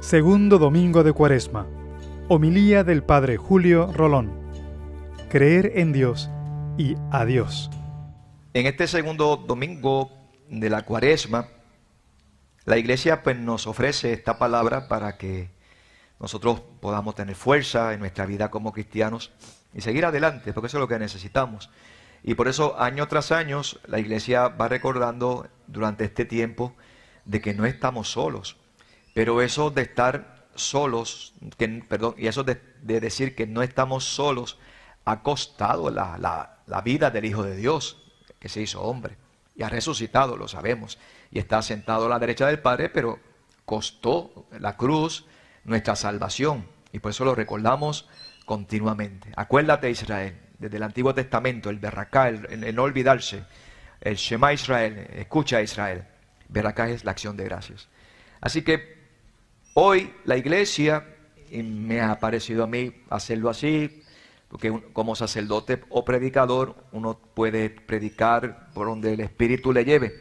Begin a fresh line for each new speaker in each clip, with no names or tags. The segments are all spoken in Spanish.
Segundo domingo de Cuaresma. Homilía del Padre Julio Rolón. Creer en Dios y a Dios.
En este segundo domingo de la Cuaresma, la iglesia pues nos ofrece esta palabra para que nosotros podamos tener fuerza en nuestra vida como cristianos y seguir adelante, porque eso es lo que necesitamos. Y por eso año tras año la iglesia va recordando durante este tiempo de que no estamos solos. Pero eso de estar solos, perdón, y eso de, decir que no estamos solos, ha costado la, la vida del Hijo de Dios, que se hizo hombre. Y ha resucitado, lo sabemos. Y está sentado a la derecha del Padre, pero costó la cruz nuestra salvación. Y por eso lo recordamos continuamente. Acuérdate, Israel, desde el Antiguo Testamento, el Berracá, el, no olvidarse, el Shema Israel, escucha Israel. Berracá es la acción de gracias. Así que hoy la iglesia, y me ha parecido a mí hacerlo así, porque como sacerdote o predicador uno puede predicar por donde el Espíritu le lleve.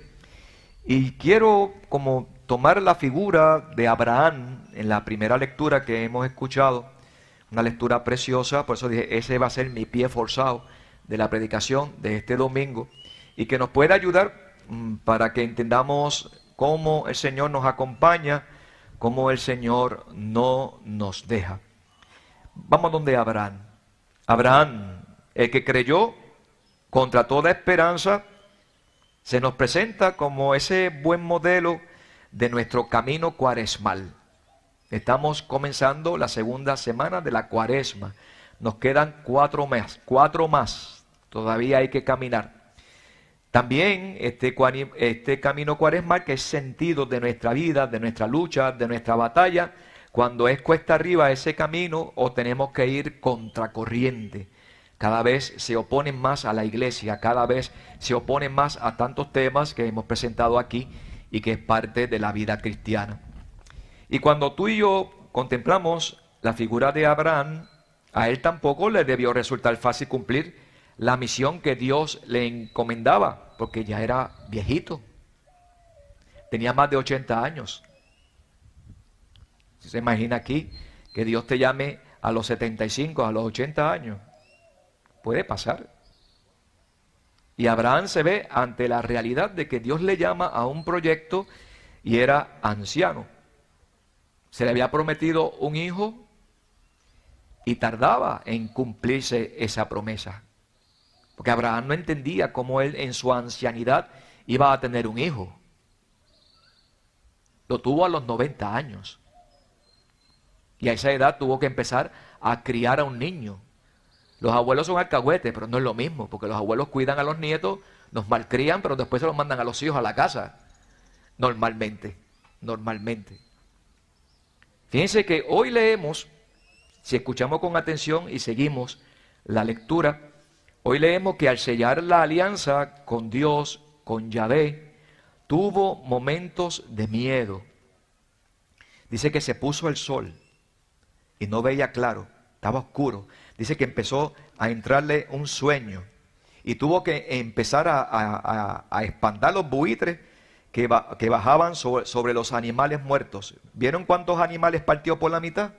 Y quiero como tomar la figura de Abraham en la primera lectura que hemos escuchado, una lectura preciosa, por eso dije, ese va a ser mi pie forzado de la predicación de este domingo, y que nos pueda ayudar mm, para que entendamos cómo el Señor nos acompaña, cómo el Señor no nos deja. Vamos donde Abraham. Abraham, el que creyó contra toda esperanza, se nos presenta como ese buen modelo de nuestro camino cuaresmal. Estamos comenzando la segunda semana de la cuaresma. Nos quedan cuatro más, cuatro más. Todavía hay que caminar. También este, este camino cuaresmal que es sentido de nuestra vida, de nuestra lucha, de nuestra batalla, cuando es cuesta arriba ese camino o tenemos que ir contracorriente. Cada vez se oponen más a la iglesia, cada vez se oponen más a tantos temas que hemos presentado aquí y que es parte de la vida cristiana. Y cuando tú y yo contemplamos la figura de Abraham, a él tampoco le debió resultar fácil cumplir la misión que Dios le encomendaba, porque ya era viejito. Tenía más de 80 años. Se imagina aquí que Dios te llame a los 75, a los 80 años. Puede pasar. Y Abraham se ve ante la realidad de que Dios le llama a un proyecto y era anciano. Se le había prometido un hijo y tardaba en cumplirse esa promesa. Porque Abraham no entendía cómo él en su ancianidad iba a tener un hijo. Lo tuvo a los 90 años. Y a esa edad tuvo que empezar a criar a un niño. Los abuelos son alcahuetes, pero no es lo mismo, porque los abuelos cuidan a los nietos, nos malcrían, pero después se los mandan a los hijos a la casa. Normalmente, normalmente. Fíjense que hoy leemos, si escuchamos con atención y seguimos la lectura, hoy leemos que al sellar la alianza con Dios, con Yahvé, tuvo momentos de miedo. Dice que se puso el sol y no veía claro, estaba oscuro. Dice que empezó a entrarle un sueño y tuvo que empezar a, a, espantar los buitres que, bajaban sobre, los animales muertos. ¿Vieron cuántos animales partió por la mitad?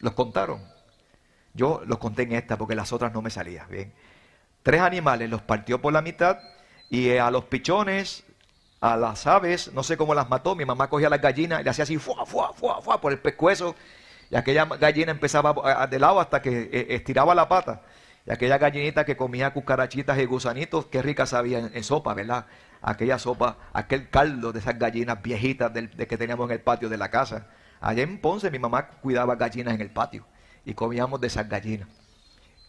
Los contaron. Yo los conté en esta porque las otras no me salían. Bien. Tres animales los partió por la mitad y a los pichones, a las aves, no sé cómo las mató. Mi mamá cogía las gallinas y le hacía así, fuá, fuá, fuá, fuá, por el pescuezo y aquella gallina empezaba de lado hasta que eh, estiraba la pata. Y aquella gallinita que comía cucarachitas y gusanitos, qué rica sabía en, sopa, ¿verdad? Aquella sopa, aquel caldo de esas gallinas viejitas de, que teníamos en el patio de la casa. Allá en Ponce mi mamá cuidaba gallinas en el patio y comíamos de esas gallinas.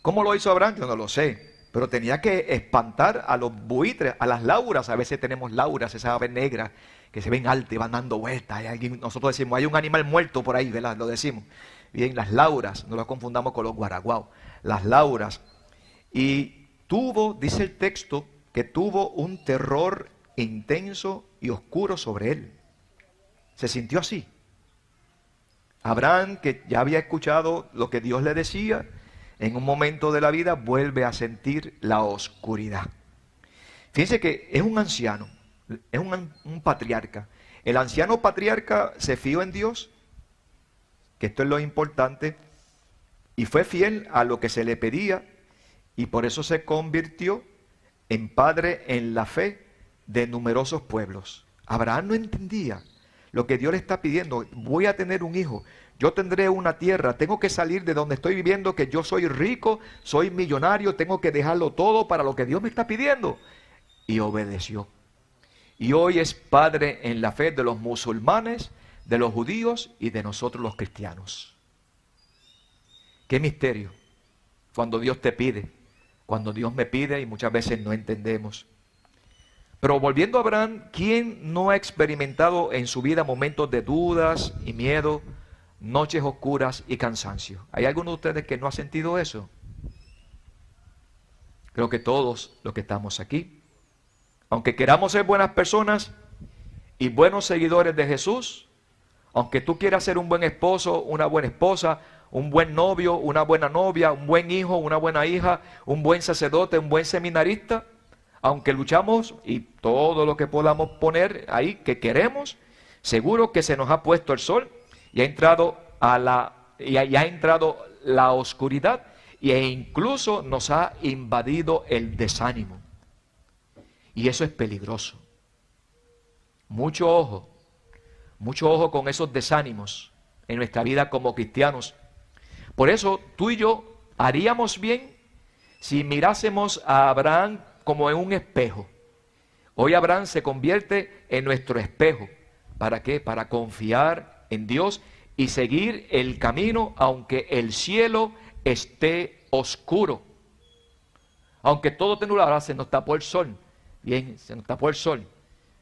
¿Cómo lo hizo Abraham? Yo no lo sé. Pero tenía que espantar a los buitres, a las lauras. A veces tenemos lauras, esas aves negras que se ven altas y van dando vueltas. nosotros decimos, hay un animal muerto por ahí, ¿verdad? Lo decimos. Bien, las lauras, no las confundamos con los guaraguao. Las lauras. Y tuvo, dice el texto, que tuvo un terror intenso y oscuro sobre él. Se sintió así. Abraham, que ya había escuchado lo que Dios le decía, en un momento de la vida vuelve a sentir la oscuridad. Fíjense que es un anciano, es un, patriarca. El anciano patriarca se fió en Dios que esto es lo importante, y fue fiel a lo que se le pedía, y por eso se convirtió en padre en la fe de numerosos pueblos. Abraham no entendía lo que Dios le está pidiendo. Voy a tener un hijo, yo tendré una tierra, tengo que salir de donde estoy viviendo, que yo soy rico, soy millonario, tengo que dejarlo todo para lo que Dios me está pidiendo. Y obedeció. Y hoy es padre en la fe de los musulmanes, de los judíos y de nosotros los cristianos. Qué misterio cuando Dios te pide, cuando Dios me pide y muchas veces no entendemos. Pero volviendo a Abraham, ¿quién no ha experimentado en su vida momentos de dudas y miedo, noches oscuras y cansancio? ¿Hay alguno de ustedes que no ha sentido eso? Creo que todos los que estamos aquí, aunque queramos ser buenas personas y buenos seguidores de Jesús, aunque tú quieras ser un buen esposo, una buena esposa, un buen novio, una buena novia, un buen hijo, una buena hija, un buen sacerdote, un buen seminarista, aunque luchamos y todo lo que podamos poner ahí que queremos, seguro que se nos ha puesto el sol y ha entrado a la y entrado la oscuridad e incluso nos ha invadido el desánimo. Y eso es peligroso. Mucho ojo, mucho ojo con esos desánimos en nuestra vida como cristianos. Por eso tú y yo haríamos bien si mirásemos a Abraham como en un espejo. Hoy Abraham se convierte en nuestro espejo. ¿Para qué? Para confiar en Dios y seguir el camino aunque el cielo esté oscuro. Aunque todo tenga ahora se nos tapó el sol. Bien, se nos tapó el sol.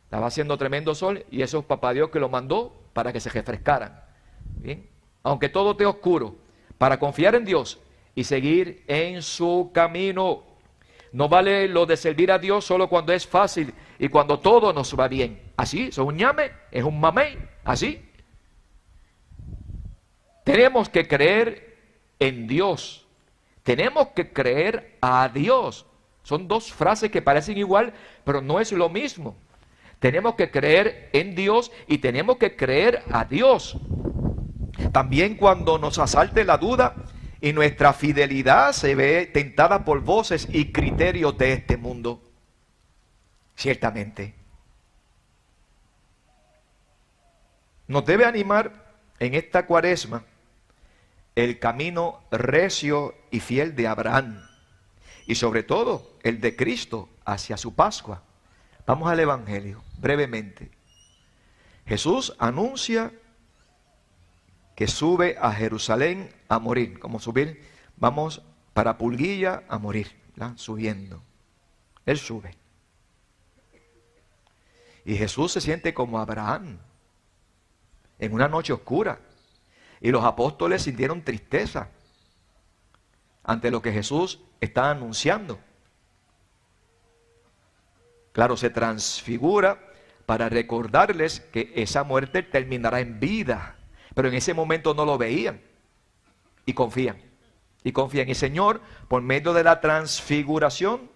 Estaba haciendo tremendo sol y eso es papá Dios que lo mandó para que se refrescaran. Bien, aunque todo esté oscuro, para confiar en Dios y seguir en su camino. No vale lo de servir a Dios solo cuando es fácil y cuando todo nos va bien. Así, es un ñame, es un mamey, así. Tenemos que creer en Dios. Tenemos que creer a Dios. Son dos frases que parecen igual, pero no es lo mismo. Tenemos que creer en Dios y tenemos que creer a Dios. También cuando nos asalte la duda, y nuestra fidelidad se ve tentada por voces y criterios de este mundo. Ciertamente. Nos debe animar en esta cuaresma el camino recio y fiel de Abraham y sobre todo el de Cristo hacia su Pascua. Vamos al Evangelio brevemente. Jesús anuncia que sube a Jerusalén a morir. Como subir, vamos para Pulguilla a morir, subiendo. Él sube. Y Jesús se siente como Abraham, en una noche oscura. Y los apóstoles sintieron tristeza ante lo que Jesús está anunciando. Claro, se transfigura para recordarles que esa muerte terminará en vida. Pero en ese momento no lo veían y confían. Y confían. Y Señor, por medio de la transfiguración,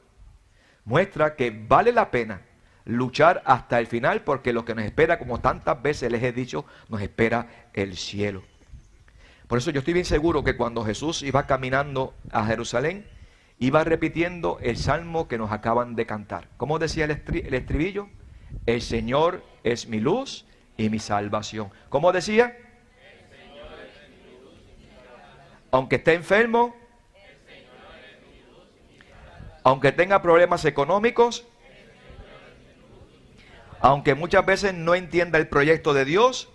muestra que vale la pena luchar hasta el final porque lo que nos espera, como tantas veces les he dicho, nos espera el cielo. Por eso yo estoy bien seguro que cuando Jesús iba caminando a Jerusalén, iba repitiendo el salmo que nos acaban de cantar. ¿Cómo decía el, el estribillo? El Señor es mi luz y mi salvación. ¿Cómo decía? Aunque esté enfermo, aunque tenga problemas económicos, aunque muchas veces no entienda el proyecto de Dios,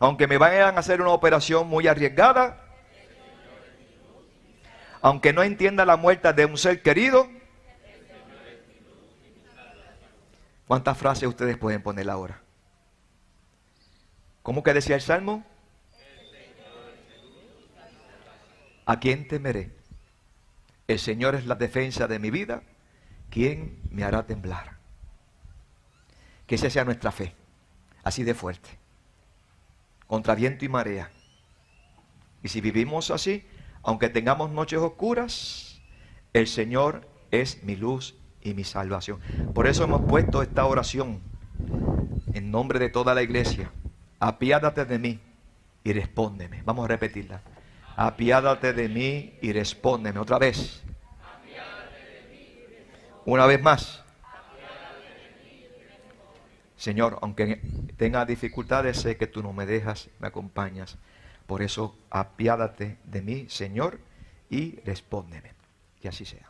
aunque me vayan a hacer una operación muy arriesgada, aunque no entienda la muerte de un ser querido. ¿Cuántas frases ustedes pueden poner ahora? ¿Cómo que decía el Salmo? ¿A quién temeré? El Señor es la defensa de mi vida. ¿Quién me hará temblar? Que esa sea nuestra fe, así de fuerte, contra viento y marea. Y si vivimos así, aunque tengamos noches oscuras, el Señor es mi luz y mi salvación. Por eso hemos puesto esta oración en nombre de toda la iglesia. apiádate de mí y respóndeme. Vamos a repetirla. Apiádate de mí y respóndeme. Otra vez. Una vez más. Señor, aunque tenga dificultades, sé que tú no me dejas, me acompañas. Por eso, apiádate de mí, Señor, y respóndeme. Que así sea.